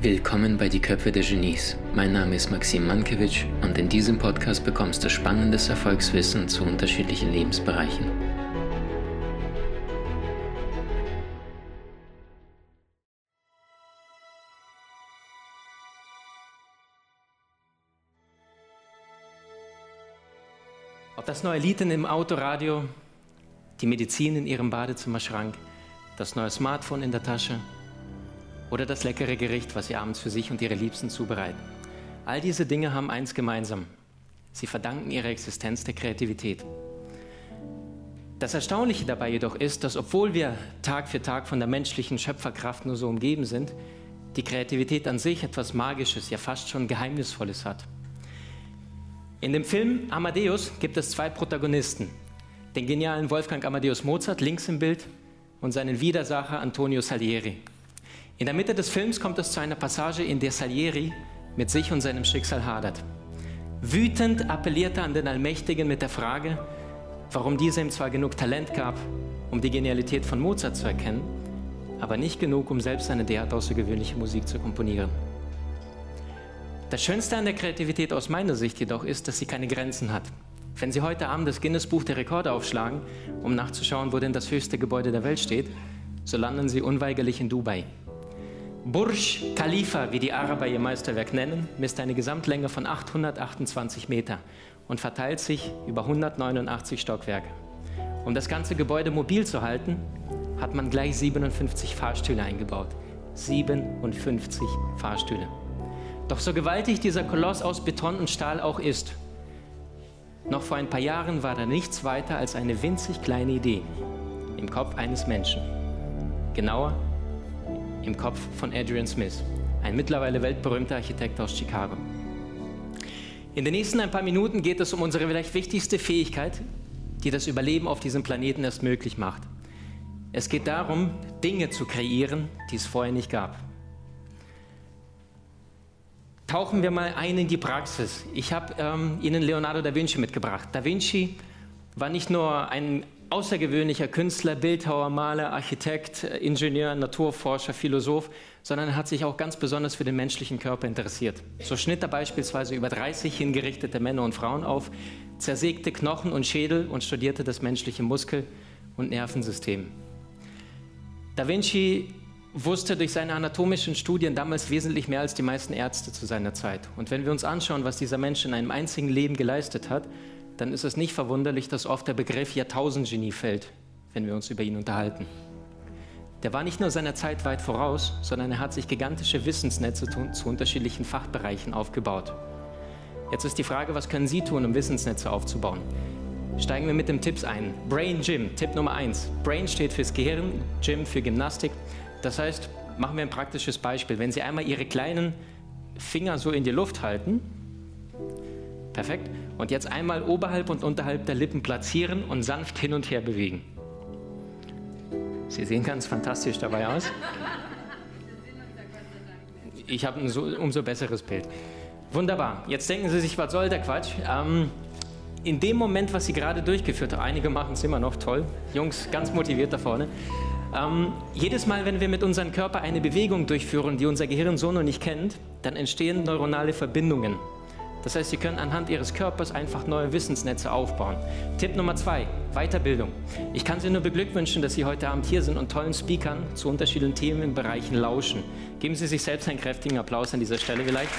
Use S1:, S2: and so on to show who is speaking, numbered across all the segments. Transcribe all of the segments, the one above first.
S1: Willkommen bei Die Köpfe der Genies. Mein Name ist Maxim Mankewitsch und in diesem Podcast bekommst du spannendes Erfolgswissen zu unterschiedlichen Lebensbereichen.
S2: Ob das neue Lied in im Autoradio, die Medizin in ihrem Badezimmerschrank, das neue Smartphone in der Tasche oder das leckere Gericht, was sie abends für sich und ihre Liebsten zubereiten. All diese Dinge haben eins gemeinsam. Sie verdanken ihre Existenz der Kreativität. Das Erstaunliche dabei jedoch ist, dass obwohl wir Tag für Tag von der menschlichen Schöpferkraft nur so umgeben sind, die Kreativität an sich etwas Magisches, ja fast schon Geheimnisvolles hat. In dem Film Amadeus gibt es zwei Protagonisten. Den genialen Wolfgang Amadeus Mozart links im Bild und seinen Widersacher Antonio Salieri. In der Mitte des Films kommt es zu einer Passage, in der Salieri mit sich und seinem Schicksal hadert. Wütend appelliert er an den Allmächtigen mit der Frage, warum dieser ihm zwar genug Talent gab, um die Genialität von Mozart zu erkennen, aber nicht genug, um selbst eine derart außergewöhnliche Musik zu komponieren. Das Schönste an der Kreativität aus meiner Sicht jedoch ist, dass sie keine Grenzen hat. Wenn Sie heute Abend das Guinness Buch der Rekorde aufschlagen, um nachzuschauen, wo denn das höchste Gebäude der Welt steht, so landen Sie unweigerlich in Dubai. Burj Khalifa, wie die Araber ihr Meisterwerk nennen, misst eine Gesamtlänge von 828 Meter und verteilt sich über 189 Stockwerke. Um das ganze Gebäude mobil zu halten, hat man gleich 57 Fahrstühle eingebaut. 57 Fahrstühle. Doch so gewaltig dieser Koloss aus Beton und Stahl auch ist, noch vor ein paar Jahren war da nichts weiter als eine winzig kleine Idee im Kopf eines Menschen. Genauer im Kopf von Adrian Smith, ein mittlerweile weltberühmter Architekt aus Chicago. In den nächsten ein paar Minuten geht es um unsere vielleicht wichtigste Fähigkeit, die das Überleben auf diesem Planeten erst möglich macht. Es geht darum, Dinge zu kreieren, die es vorher nicht gab. Tauchen wir mal ein in die Praxis. Ich habe ähm, Ihnen Leonardo da Vinci mitgebracht. Da Vinci war nicht nur ein außergewöhnlicher Künstler, Bildhauer, Maler, Architekt, Ingenieur, Naturforscher, Philosoph, sondern er hat sich auch ganz besonders für den menschlichen Körper interessiert. So schnitt er beispielsweise über 30 hingerichtete Männer und Frauen auf, zersägte Knochen und Schädel und studierte das menschliche Muskel- und Nervensystem. Da Vinci wusste durch seine anatomischen Studien damals wesentlich mehr als die meisten Ärzte zu seiner Zeit. Und wenn wir uns anschauen, was dieser Mensch in einem einzigen Leben geleistet hat, dann ist es nicht verwunderlich, dass oft der Begriff Jahrtausendgenie fällt, wenn wir uns über ihn unterhalten. Der war nicht nur seiner Zeit weit voraus, sondern er hat sich gigantische Wissensnetze zu unterschiedlichen Fachbereichen aufgebaut. Jetzt ist die Frage, was können Sie tun, um Wissensnetze aufzubauen? Steigen wir mit dem Tipps ein. Brain Gym, Tipp Nummer 1. Brain steht fürs Gehirn, Gym für Gymnastik. Das heißt, machen wir ein praktisches Beispiel. Wenn Sie einmal Ihre kleinen Finger so in die Luft halten, perfekt, und jetzt einmal oberhalb und unterhalb der Lippen platzieren und sanft hin und her bewegen. Sie sehen ganz fantastisch dabei aus. Ich habe ein so, umso besseres Bild. Wunderbar. Jetzt denken Sie sich, was soll der Quatsch? Ähm, in dem Moment, was Sie gerade durchgeführt haben, einige machen es immer noch toll, Jungs ganz motiviert da vorne. Ähm, jedes Mal, wenn wir mit unserem Körper eine Bewegung durchführen, die unser Gehirn so noch nicht kennt, dann entstehen neuronale Verbindungen. Das heißt, Sie können anhand Ihres Körpers einfach neue Wissensnetze aufbauen. Tipp Nummer zwei, Weiterbildung. Ich kann Sie nur beglückwünschen, dass Sie heute Abend hier sind und tollen Speakern zu unterschiedlichen Themenbereichen lauschen. Geben Sie sich selbst einen kräftigen Applaus an dieser Stelle vielleicht.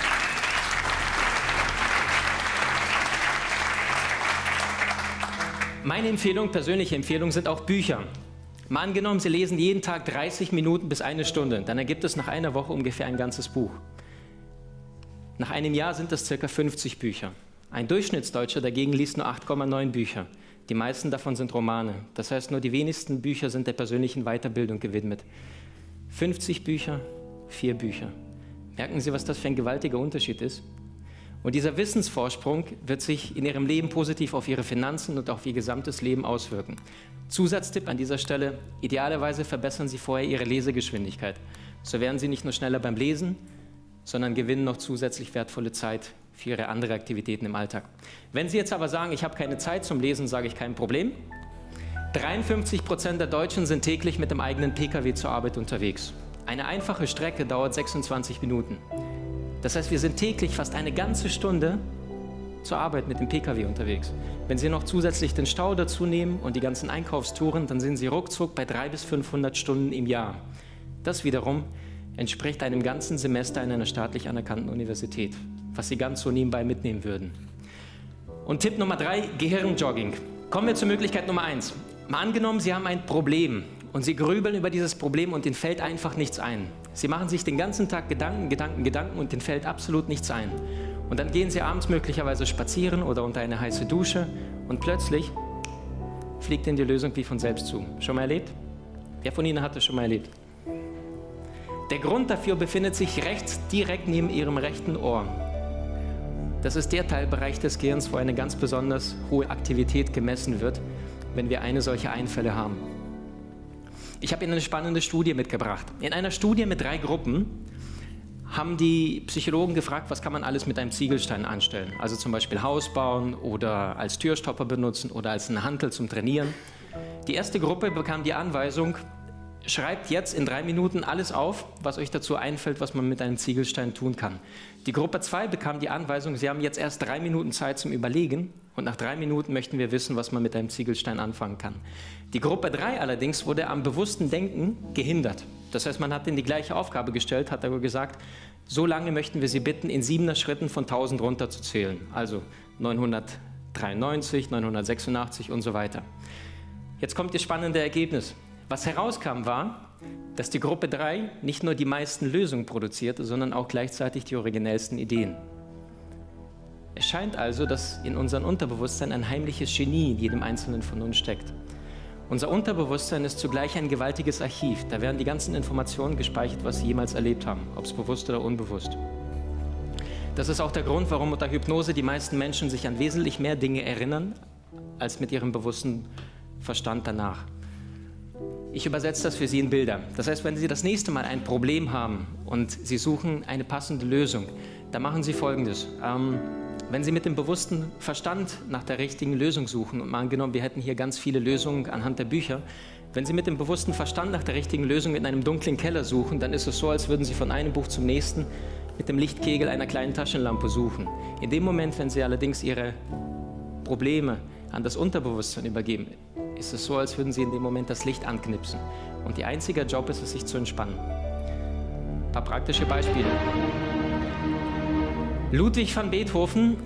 S2: Meine Empfehlung, persönliche Empfehlung sind auch Bücher. Mal angenommen, Sie lesen jeden Tag 30 Minuten bis eine Stunde, dann ergibt es nach einer Woche ungefähr ein ganzes Buch. Nach einem Jahr sind es ca. 50 Bücher. Ein Durchschnittsdeutscher dagegen liest nur 8,9 Bücher. Die meisten davon sind Romane. Das heißt, nur die wenigsten Bücher sind der persönlichen Weiterbildung gewidmet. 50 Bücher, vier Bücher. Merken Sie, was das für ein gewaltiger Unterschied ist? Und dieser Wissensvorsprung wird sich in Ihrem Leben positiv auf Ihre Finanzen und auf Ihr gesamtes Leben auswirken. Zusatztipp an dieser Stelle, idealerweise verbessern Sie vorher Ihre Lesegeschwindigkeit. So werden Sie nicht nur schneller beim Lesen, sondern gewinnen noch zusätzlich wertvolle Zeit für ihre anderen Aktivitäten im Alltag. Wenn Sie jetzt aber sagen, ich habe keine Zeit zum Lesen, sage ich kein Problem. 53 Prozent der Deutschen sind täglich mit dem eigenen Pkw zur Arbeit unterwegs. Eine einfache Strecke dauert 26 Minuten. Das heißt, wir sind täglich fast eine ganze Stunde zur Arbeit mit dem Pkw unterwegs. Wenn Sie noch zusätzlich den Stau dazu nehmen und die ganzen Einkaufstouren, dann sind Sie ruckzuck bei 300 bis 500 Stunden im Jahr. Das wiederum entspricht einem ganzen Semester in einer staatlich anerkannten Universität, was Sie ganz so nebenbei mitnehmen würden. Und Tipp Nummer drei, Gehirnjogging. Kommen wir zur Möglichkeit Nummer eins. Mal angenommen, Sie haben ein Problem und Sie grübeln über dieses Problem und Ihnen fällt einfach nichts ein. Sie machen sich den ganzen Tag Gedanken, Gedanken, Gedanken und Ihnen fällt absolut nichts ein. Und dann gehen Sie abends möglicherweise spazieren oder unter eine heiße Dusche und plötzlich fliegt Ihnen die Lösung wie von selbst zu. Schon mal erlebt? Wer von Ihnen hat das schon mal erlebt? Der Grund dafür befindet sich rechts direkt neben Ihrem rechten Ohr. Das ist der Teilbereich des Gehirns, wo eine ganz besonders hohe Aktivität gemessen wird wenn wir eine solche Einfälle haben. Ich habe Ihnen eine spannende Studie mitgebracht. In einer Studie mit drei Gruppen haben die Psychologen gefragt, was kann man alles mit einem Ziegelstein anstellen. Also zum Beispiel Haus bauen oder als Türstopper benutzen oder als eine Hantel zum Trainieren. Die erste Gruppe bekam die Anweisung, Schreibt jetzt in drei Minuten alles auf, was euch dazu einfällt, was man mit einem Ziegelstein tun kann. Die Gruppe 2 bekam die Anweisung, sie haben jetzt erst drei Minuten Zeit zum Überlegen und nach drei Minuten möchten wir wissen, was man mit einem Ziegelstein anfangen kann. Die Gruppe 3 allerdings wurde am bewussten Denken gehindert. Das heißt, man hat ihnen die gleiche Aufgabe gestellt, hat aber gesagt, so lange möchten wir Sie bitten, in siebener Schritten von 1000 runterzuzählen. Also 993, 986 und so weiter. Jetzt kommt das spannende Ergebnis. Was herauskam war, dass die Gruppe 3 nicht nur die meisten Lösungen produzierte, sondern auch gleichzeitig die originellsten Ideen. Es scheint also, dass in unserem Unterbewusstsein ein heimliches Genie in jedem Einzelnen von uns steckt. Unser Unterbewusstsein ist zugleich ein gewaltiges Archiv. Da werden die ganzen Informationen gespeichert, was Sie jemals erlebt haben, ob es bewusst oder unbewusst. Das ist auch der Grund, warum unter Hypnose die meisten Menschen sich an wesentlich mehr Dinge erinnern, als mit ihrem bewussten Verstand danach. Ich übersetze das für Sie in Bilder. Das heißt, wenn Sie das nächste Mal ein Problem haben und Sie suchen eine passende Lösung, dann machen Sie Folgendes. Ähm, wenn Sie mit dem bewussten Verstand nach der richtigen Lösung suchen, und mal angenommen, wir hätten hier ganz viele Lösungen anhand der Bücher, wenn Sie mit dem bewussten Verstand nach der richtigen Lösung in einem dunklen Keller suchen, dann ist es so, als würden Sie von einem Buch zum nächsten mit dem Lichtkegel einer kleinen Taschenlampe suchen. In dem Moment, wenn Sie allerdings Ihre Probleme an das Unterbewusstsein übergeben, ist es so, als würden Sie in dem Moment das Licht anknipsen. Und Ihr einziger Job ist es, sich zu entspannen. Ein paar praktische Beispiele. Ludwig van Beethoven,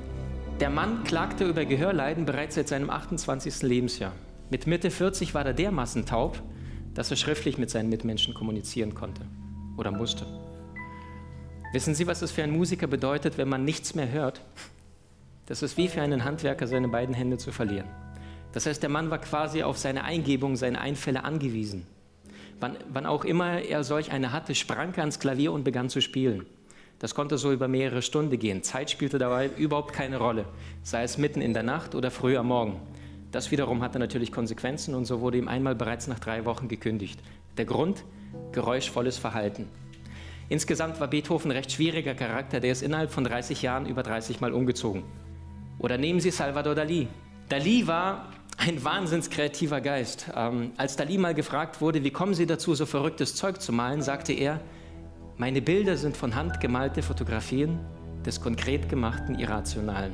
S2: der Mann klagte über Gehörleiden bereits seit seinem 28. Lebensjahr. Mit Mitte 40 war er dermaßen taub, dass er schriftlich mit seinen Mitmenschen kommunizieren konnte oder musste. Wissen Sie, was es für einen Musiker bedeutet, wenn man nichts mehr hört? Das ist wie für einen Handwerker, seine beiden Hände zu verlieren. Das heißt, der Mann war quasi auf seine Eingebung, seine Einfälle angewiesen. Wann, wann auch immer er solch eine hatte, sprang er ans Klavier und begann zu spielen. Das konnte so über mehrere Stunden gehen. Zeit spielte dabei überhaupt keine Rolle, sei es mitten in der Nacht oder früh am Morgen. Das wiederum hatte natürlich Konsequenzen und so wurde ihm einmal bereits nach drei Wochen gekündigt. Der Grund? Geräuschvolles Verhalten. Insgesamt war Beethoven recht schwieriger Charakter, der ist innerhalb von 30 Jahren über 30 Mal umgezogen. Oder nehmen Sie Salvador Dali. Dali war ein wahnsinns kreativer Geist. Ähm, als Dali mal gefragt wurde, wie kommen Sie dazu, so verrücktes Zeug zu malen, sagte er, meine Bilder sind von Hand gemalte Fotografien des konkret gemachten Irrationalen.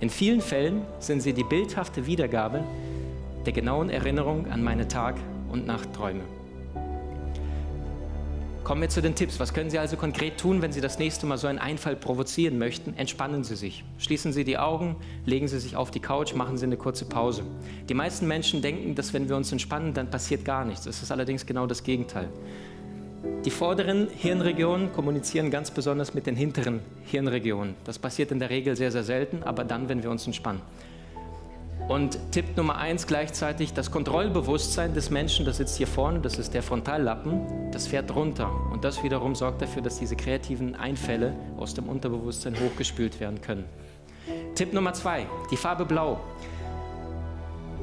S2: In vielen Fällen sind sie die bildhafte Wiedergabe der genauen Erinnerung an meine Tag- und Nachtträume. Kommen wir zu den Tipps. Was können Sie also konkret tun, wenn Sie das nächste Mal so einen Einfall provozieren möchten? Entspannen Sie sich. Schließen Sie die Augen, legen Sie sich auf die Couch, machen Sie eine kurze Pause. Die meisten Menschen denken, dass wenn wir uns entspannen, dann passiert gar nichts. Es ist allerdings genau das Gegenteil. Die vorderen Hirnregionen kommunizieren ganz besonders mit den hinteren Hirnregionen. Das passiert in der Regel sehr, sehr selten, aber dann, wenn wir uns entspannen. Und Tipp Nummer eins gleichzeitig, das Kontrollbewusstsein des Menschen, das sitzt hier vorne, das ist der Frontallappen, das fährt runter. Und das wiederum sorgt dafür, dass diese kreativen Einfälle aus dem Unterbewusstsein hochgespült werden können. Tipp Nummer zwei, die Farbe Blau.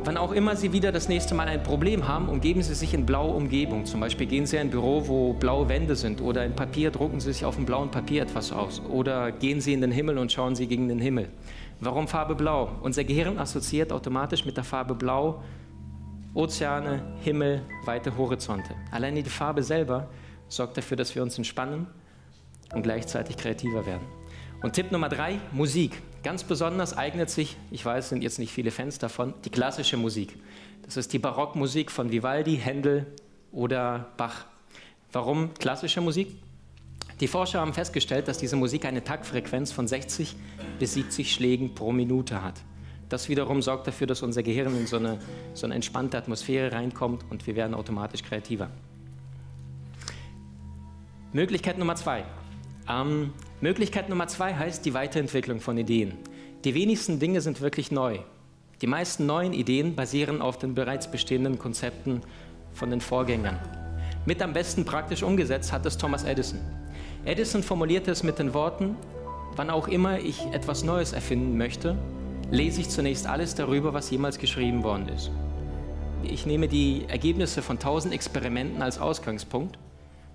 S2: Wann auch immer Sie wieder das nächste Mal ein Problem haben, umgeben Sie sich in blaue Umgebung. Zum Beispiel gehen Sie in ein Büro, wo blaue Wände sind oder in Papier drucken Sie sich auf dem blauen Papier etwas aus. Oder gehen Sie in den Himmel und schauen Sie gegen den Himmel. Warum Farbe Blau? Unser Gehirn assoziiert automatisch mit der Farbe Blau Ozeane, Himmel, weite Horizonte. Alleine die Farbe selber sorgt dafür, dass wir uns entspannen und gleichzeitig kreativer werden. Und Tipp Nummer drei, Musik. Ganz besonders eignet sich, ich weiß, sind jetzt nicht viele Fans davon, die klassische Musik. Das ist die Barockmusik von Vivaldi, Händel oder Bach. Warum klassische Musik? Die Forscher haben festgestellt, dass diese Musik eine Taktfrequenz von 60 bis 70 Schlägen pro Minute hat. Das wiederum sorgt dafür, dass unser Gehirn in so eine, so eine entspannte Atmosphäre reinkommt und wir werden automatisch kreativer. Möglichkeit Nummer zwei. Ähm, Möglichkeit Nummer zwei heißt die Weiterentwicklung von Ideen. Die wenigsten Dinge sind wirklich neu. Die meisten neuen Ideen basieren auf den bereits bestehenden Konzepten von den Vorgängern. Mit am besten praktisch umgesetzt hat es Thomas Edison. Edison formulierte es mit den Worten, wann auch immer ich etwas Neues erfinden möchte, lese ich zunächst alles darüber, was jemals geschrieben worden ist. Ich nehme die Ergebnisse von 1000 Experimenten als Ausgangspunkt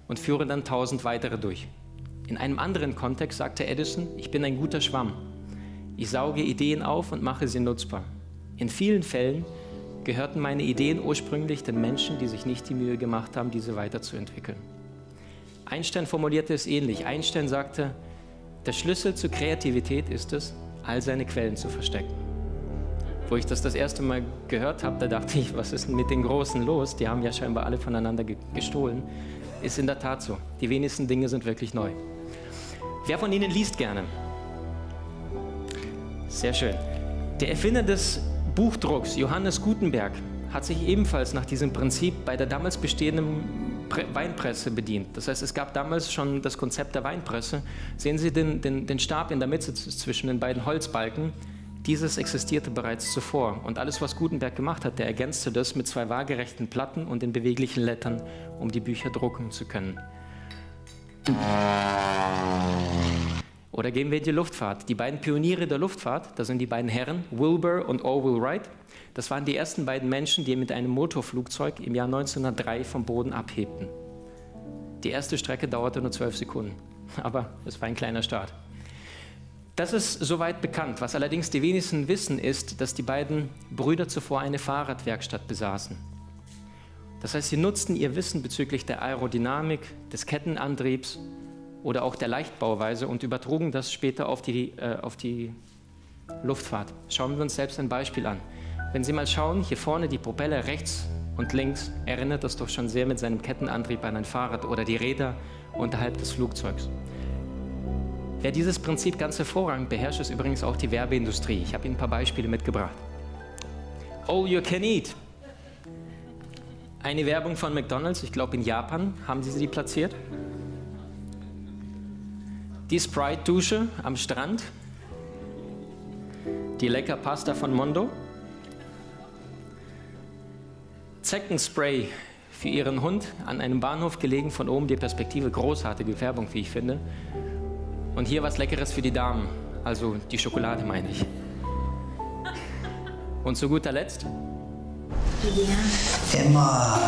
S2: und führe dann 1000 weitere durch. In einem anderen Kontext sagte Edison, ich bin ein guter Schwamm. Ich sauge Ideen auf und mache sie nutzbar. In vielen Fällen gehörten meine Ideen ursprünglich den Menschen, die sich nicht die Mühe gemacht haben, diese weiterzuentwickeln. Einstein formulierte es ähnlich. Einstein sagte, der Schlüssel zur Kreativität ist es, all seine Quellen zu verstecken. Wo ich das das erste Mal gehört habe, da dachte ich, was ist denn mit den Großen los? Die haben ja scheinbar alle voneinander gestohlen. Ist in der Tat so. Die wenigsten Dinge sind wirklich neu. Wer von Ihnen liest gerne? Sehr schön. Der Erfinder des Buchdrucks, Johannes Gutenberg, hat sich ebenfalls nach diesem Prinzip bei der damals bestehenden Weinpresse bedient. Das heißt, es gab damals schon das Konzept der Weinpresse. Sehen Sie den, den, den Stab in der Mitte zwischen den beiden Holzbalken. Dieses existierte bereits zuvor. Und alles, was Gutenberg gemacht hat, der ergänzte das mit zwei waagerechten Platten und den beweglichen Lettern, um die Bücher drucken zu können. Oder gehen wir in die Luftfahrt. Die beiden Pioniere der Luftfahrt, das sind die beiden Herren, Wilbur und Orville Wright, das waren die ersten beiden Menschen, die mit einem Motorflugzeug im Jahr 1903 vom Boden abhebten. Die erste Strecke dauerte nur zwölf Sekunden, aber es war ein kleiner Start. Das ist soweit bekannt. Was allerdings die wenigsten wissen, ist, dass die beiden Brüder zuvor eine Fahrradwerkstatt besaßen. Das heißt, sie nutzten ihr Wissen bezüglich der Aerodynamik, des Kettenantriebs oder auch der Leichtbauweise und übertrugen das später auf die, äh, auf die Luftfahrt. Schauen wir uns selbst ein Beispiel an. Wenn Sie mal schauen, hier vorne die Propeller rechts und links, erinnert das doch schon sehr mit seinem Kettenantrieb an ein Fahrrad oder die Räder unterhalb des Flugzeugs. Wer dieses Prinzip ganz hervorragend beherrscht, ist übrigens auch die Werbeindustrie. Ich habe Ihnen ein paar Beispiele mitgebracht. All you can eat. Eine Werbung von McDonald's, ich glaube in Japan haben sie sie platziert. Die Sprite-Dusche am Strand. Die lecker Pasta von Mondo. Zeckenspray für ihren Hund an einem Bahnhof gelegen, von oben die Perspektive, großartige Färbung, wie ich finde. Und hier was Leckeres für die Damen, also die Schokolade meine ich. Und zu guter Letzt?
S3: Emma.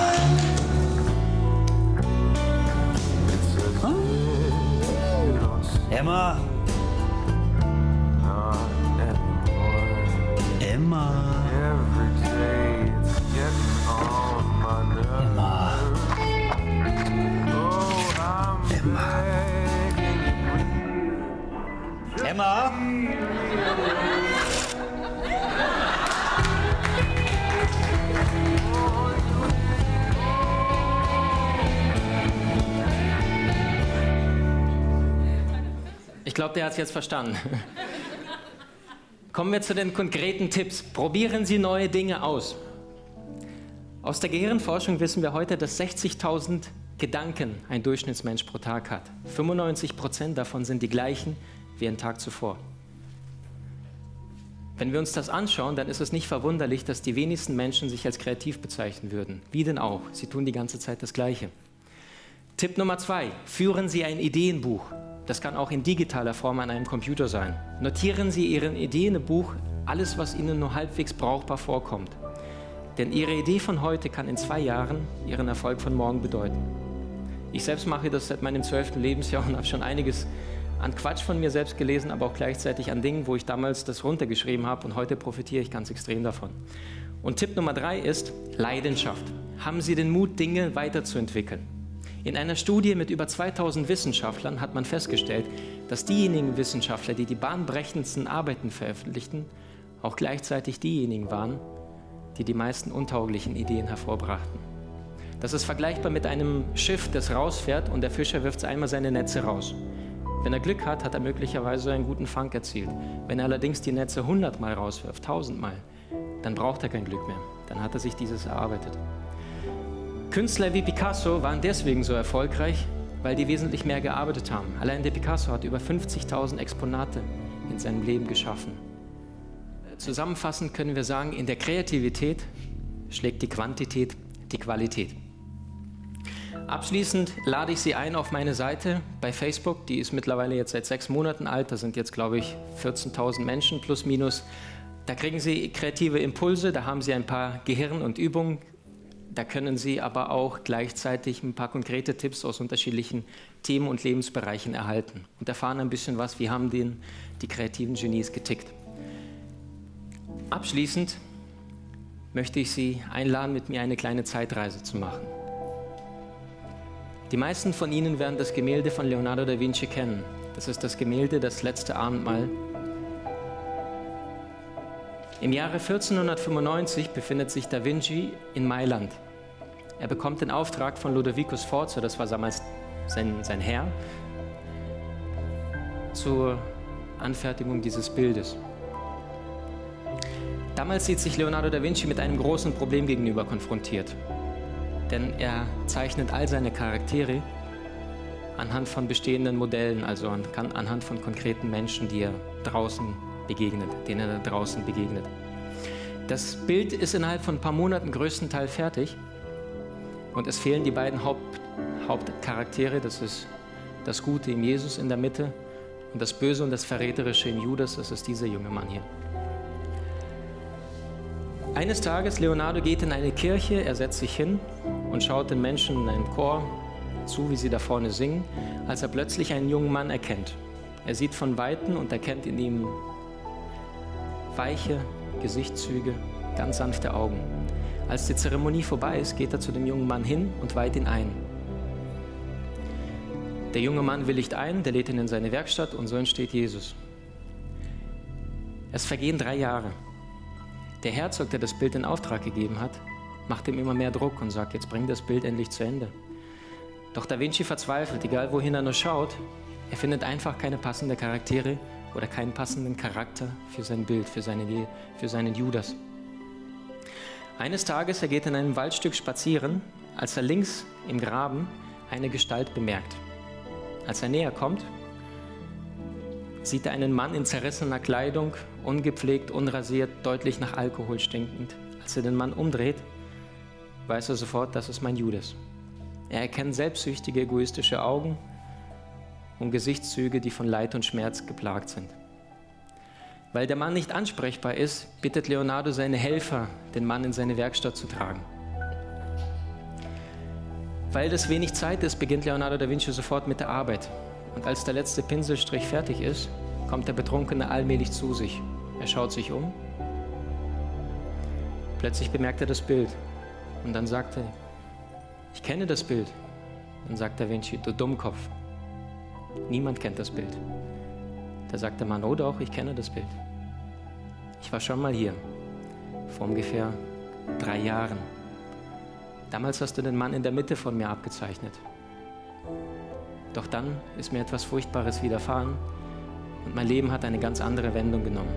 S3: Emma. Emma. Every day it's getting on my nerves. Emma. Oh, Emma.
S2: Emma. Glaube, der hat es jetzt verstanden. Kommen wir zu den konkreten Tipps. Probieren Sie neue Dinge aus. Aus der Gehirnforschung wissen wir heute, dass 60.000 Gedanken ein Durchschnittsmensch pro Tag hat. 95 Prozent davon sind die gleichen wie ein Tag zuvor. Wenn wir uns das anschauen, dann ist es nicht verwunderlich, dass die wenigsten Menschen sich als kreativ bezeichnen würden. Wie denn auch? Sie tun die ganze Zeit das Gleiche. Tipp Nummer zwei: Führen Sie ein Ideenbuch. Das kann auch in digitaler Form an einem Computer sein. Notieren Sie Ihren Ideenbuch alles, was Ihnen nur halbwegs brauchbar vorkommt. Denn Ihre Idee von heute kann in zwei Jahren Ihren Erfolg von morgen bedeuten. Ich selbst mache das seit meinem zwölften Lebensjahr und habe schon einiges an Quatsch von mir selbst gelesen, aber auch gleichzeitig an Dingen, wo ich damals das runtergeschrieben habe und heute profitiere ich ganz extrem davon. Und Tipp Nummer drei ist Leidenschaft. Haben Sie den Mut, Dinge weiterzuentwickeln. In einer Studie mit über 2000 Wissenschaftlern hat man festgestellt, dass diejenigen Wissenschaftler, die die bahnbrechendsten Arbeiten veröffentlichten, auch gleichzeitig diejenigen waren, die die meisten untauglichen Ideen hervorbrachten. Das ist vergleichbar mit einem Schiff, das rausfährt und der Fischer wirft einmal seine Netze raus. Wenn er Glück hat, hat er möglicherweise einen guten Fang erzielt. Wenn er allerdings die Netze 100 Mal rauswirft, 1000 Mal, dann braucht er kein Glück mehr. Dann hat er sich dieses erarbeitet. Künstler wie Picasso waren deswegen so erfolgreich, weil die wesentlich mehr gearbeitet haben. Allein der Picasso hat über 50.000 Exponate in seinem Leben geschaffen. Zusammenfassend können wir sagen, in der Kreativität schlägt die Quantität die Qualität. Abschließend lade ich Sie ein auf meine Seite bei Facebook. Die ist mittlerweile jetzt seit sechs Monaten alt. Da sind jetzt, glaube ich, 14.000 Menschen plus minus. Da kriegen Sie kreative Impulse, da haben Sie ein paar Gehirn- und Übungen. Da können Sie aber auch gleichzeitig ein paar konkrete Tipps aus unterschiedlichen Themen und Lebensbereichen erhalten und erfahren ein bisschen was, wie haben den, die kreativen Genies getickt. Abschließend möchte ich Sie einladen, mit mir eine kleine Zeitreise zu machen. Die meisten von Ihnen werden das Gemälde von Leonardo da Vinci kennen. Das ist das Gemälde Das letzte Abendmahl. Im Jahre 1495 befindet sich da Vinci in Mailand. Er bekommt den Auftrag von Ludovicus Forza, das war damals sein, sein Herr, zur Anfertigung dieses Bildes. Damals sieht sich Leonardo da Vinci mit einem großen Problem gegenüber konfrontiert denn er zeichnet all seine Charaktere anhand von bestehenden Modellen, also anhand von konkreten Menschen, die er draußen begegnet, denen er draußen begegnet. Das Bild ist innerhalb von ein paar Monaten größtenteils fertig und es fehlen die beiden Haupt, Hauptcharaktere, das ist das Gute im Jesus in der Mitte und das Böse und das Verräterische im Judas, das ist dieser junge Mann hier. Eines Tages, Leonardo geht in eine Kirche, er setzt sich hin und schaut den Menschen in einem Chor zu, wie sie da vorne singen, als er plötzlich einen jungen Mann erkennt. Er sieht von Weitem und erkennt in ihm weiche Gesichtszüge, ganz sanfte Augen. Als die Zeremonie vorbei ist, geht er zu dem jungen Mann hin und weiht ihn ein. Der junge Mann willigt ein, der lädt ihn in seine Werkstatt und so entsteht Jesus. Es vergehen drei Jahre. Der Herzog, der das Bild in Auftrag gegeben hat, macht ihm immer mehr Druck und sagt, jetzt bring das Bild endlich zu Ende. Doch Da Vinci verzweifelt, egal wohin er nur schaut, er findet einfach keine passenden Charaktere oder keinen passenden Charakter für sein Bild, für, seine, für seinen Judas. Eines Tages, er geht in einem Waldstück spazieren, als er links im Graben eine Gestalt bemerkt. Als er näher kommt, sieht er einen Mann in zerrissener Kleidung, ungepflegt, unrasiert, deutlich nach Alkohol stinkend. Als er den Mann umdreht, weiß er sofort, das ist mein Judas. Er erkennt selbstsüchtige, egoistische Augen und Gesichtszüge, die von Leid und Schmerz geplagt sind. Weil der Mann nicht ansprechbar ist, bittet Leonardo seine Helfer, den Mann in seine Werkstatt zu tragen. Weil das wenig Zeit ist, beginnt Leonardo da Vinci sofort mit der Arbeit. Und als der letzte Pinselstrich fertig ist, kommt der Betrunkene allmählich zu sich. Er schaut sich um. Plötzlich bemerkt er das Bild. Und dann sagt er, ich kenne das Bild. Dann sagt Da Vinci, du Dummkopf. Niemand kennt das Bild. Da sagt der Mann, oh doch, ich kenne das Bild. Ich war schon mal hier, vor ungefähr drei Jahren. Damals hast du den Mann in der Mitte von mir abgezeichnet. Doch dann ist mir etwas Furchtbares widerfahren und mein Leben hat eine ganz andere Wendung genommen.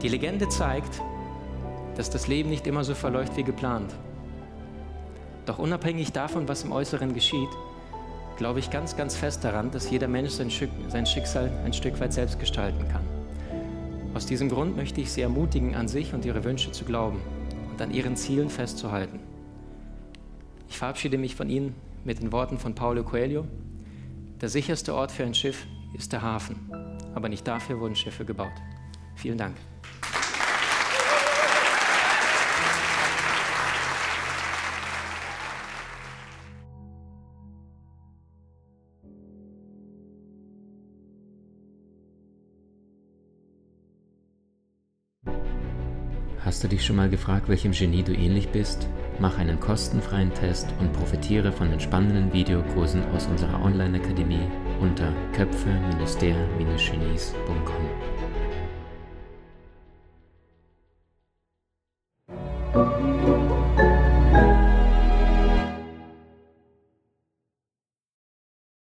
S2: Die Legende zeigt, dass das Leben nicht immer so verläuft wie geplant. Doch unabhängig davon, was im Äußeren geschieht, glaube ich ganz, ganz fest daran, dass jeder Mensch sein, Schicksal ein Stück weit selbst gestalten kann. Aus diesem Grund möchte ich Sie ermutigen, an sich und Ihre Wünsche zu glauben und an Ihren Zielen festzuhalten. Ich verabschiede mich von Ihnen mit den Worten von Paulo Coelho. Der sicherste Ort für ein Schiff ist der Hafen, aber nicht dafür wurden Schiffe gebaut. Vielen Dank. Hast du dich schon mal gefragt, welchem Genie du ähnlich bist? Mach einen kostenfreien Test und profitiere von den spannenden Videokursen aus unserer Online-Akademie unter köpfe-der-genies.com.